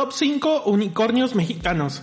Top 5 Unicornios Mexicanos.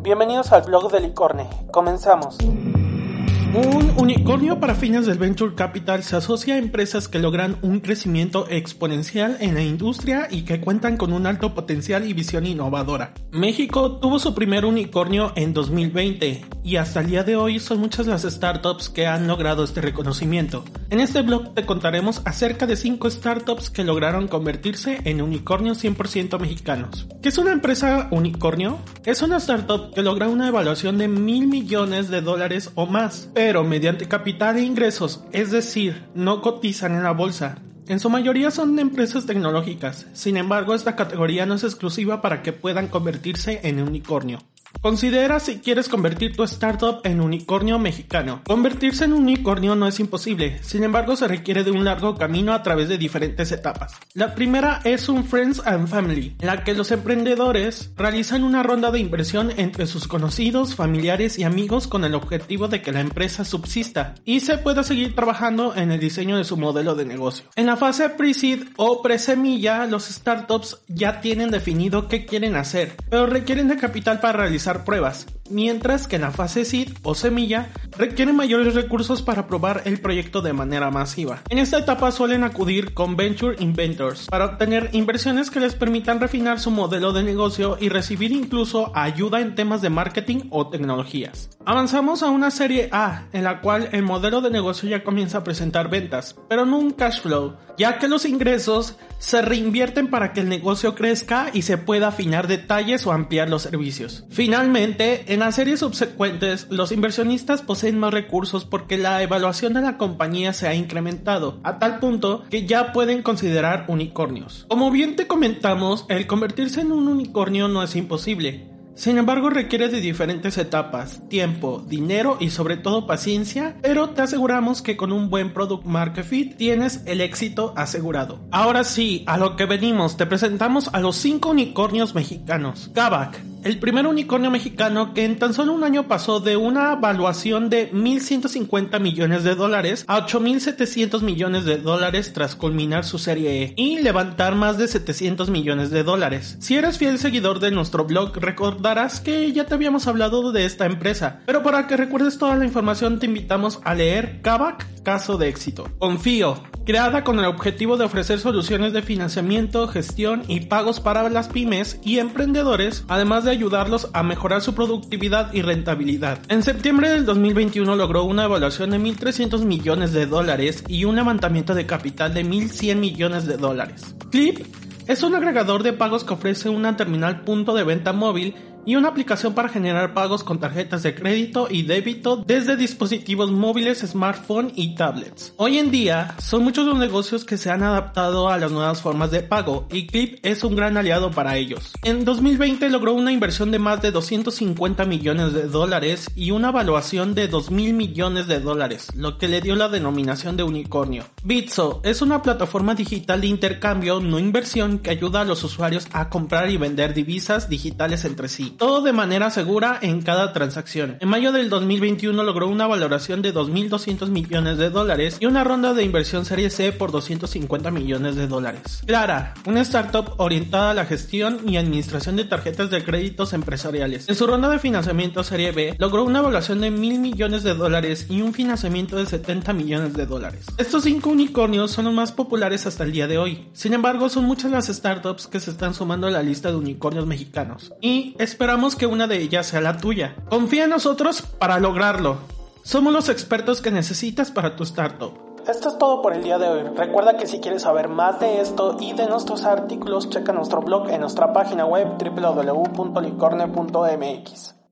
Bienvenidos al blog de Licorne. Comenzamos. Un unicornio para fines del venture capital se asocia a empresas que logran un crecimiento exponencial en la industria y que cuentan con un alto potencial y visión innovadora. México tuvo su primer unicornio en 2020 y hasta el día de hoy son muchas las startups que han logrado este reconocimiento. En este blog te contaremos acerca de 5 startups que lograron convertirse en unicornios 100% mexicanos. ¿Qué es una empresa unicornio? Es una startup que logra una evaluación de mil millones de dólares o más pero mediante capital e ingresos, es decir, no cotizan en la bolsa. En su mayoría son empresas tecnológicas, sin embargo esta categoría no es exclusiva para que puedan convertirse en unicornio. Considera si quieres convertir tu startup en unicornio mexicano. Convertirse en unicornio no es imposible, sin embargo se requiere de un largo camino a través de diferentes etapas. La primera es un Friends and Family, la que los emprendedores realizan una ronda de inversión entre sus conocidos, familiares y amigos con el objetivo de que la empresa subsista y se pueda seguir trabajando en el diseño de su modelo de negocio. En la fase pre-seed o pre-semilla, los startups ya tienen definido qué quieren hacer, pero requieren de capital para realizar pruebas, mientras que en la fase seed o semilla requieren mayores recursos para probar el proyecto de manera masiva. En esta etapa suelen acudir con Venture Inventors para obtener inversiones que les permitan refinar su modelo de negocio y recibir incluso ayuda en temas de marketing o tecnologías. Avanzamos a una serie A, en la cual el modelo de negocio ya comienza a presentar ventas, pero no un cash flow, ya que los ingresos se reinvierten para que el negocio crezca y se pueda afinar detalles o ampliar los servicios. Finalmente, en las series subsecuentes, los inversionistas poseen más recursos porque la evaluación de la compañía se ha incrementado, a tal punto que ya pueden considerar unicornios. Como bien te comentamos, el convertirse en un unicornio no es imposible, sin embargo, requiere de diferentes etapas, tiempo, dinero y sobre todo paciencia, pero te aseguramos que con un buen product market fit tienes el éxito asegurado. Ahora sí, a lo que venimos, te presentamos a los 5 unicornios mexicanos. Kavak, el primer unicornio mexicano que en tan solo un año pasó de una evaluación de 1.150 millones de dólares a 8.700 millones de dólares tras culminar su serie E y levantar más de 700 millones de dólares. Si eres fiel seguidor de nuestro blog, recordarás que ya te habíamos hablado de esta empresa, pero para que recuerdes toda la información te invitamos a leer Kavak, caso de éxito. Confío, creada con el objetivo de ofrecer soluciones de financiamiento, gestión y pagos para las pymes y emprendedores, además de ayudarlos a mejorar su productividad y rentabilidad. En septiembre del 2021 logró una evaluación de 1.300 millones de dólares y un levantamiento de capital de 1.100 millones de dólares. Clip es un agregador de pagos que ofrece una terminal punto de venta móvil y una aplicación para generar pagos con tarjetas de crédito y débito desde dispositivos móviles, smartphone y tablets. Hoy en día son muchos los negocios que se han adaptado a las nuevas formas de pago y Clip es un gran aliado para ellos. En 2020 logró una inversión de más de 250 millones de dólares y una evaluación de 2 mil millones de dólares, lo que le dio la denominación de unicornio. Bitso es una plataforma digital de intercambio no inversión que ayuda a los usuarios a comprar y vender divisas digitales entre sí todo de manera segura en cada transacción. En mayo del 2021 logró una valoración de 2.200 millones de dólares y una ronda de inversión serie C por 250 millones de dólares. Clara, una startup orientada a la gestión y administración de tarjetas de créditos empresariales. En su ronda de financiamiento serie B logró una evaluación de mil millones de dólares y un financiamiento de 70 millones de dólares. Estos cinco unicornios son los más populares hasta el día de hoy. Sin embargo, son muchas las startups que se están sumando a la lista de unicornios mexicanos. Y esperamos que una de ellas sea la tuya. Confía en nosotros para lograrlo. Somos los expertos que necesitas para tu startup. Esto es todo por el día de hoy. Recuerda que si quieres saber más de esto y de nuestros artículos, checa nuestro blog en nuestra página web www.licorne.mx.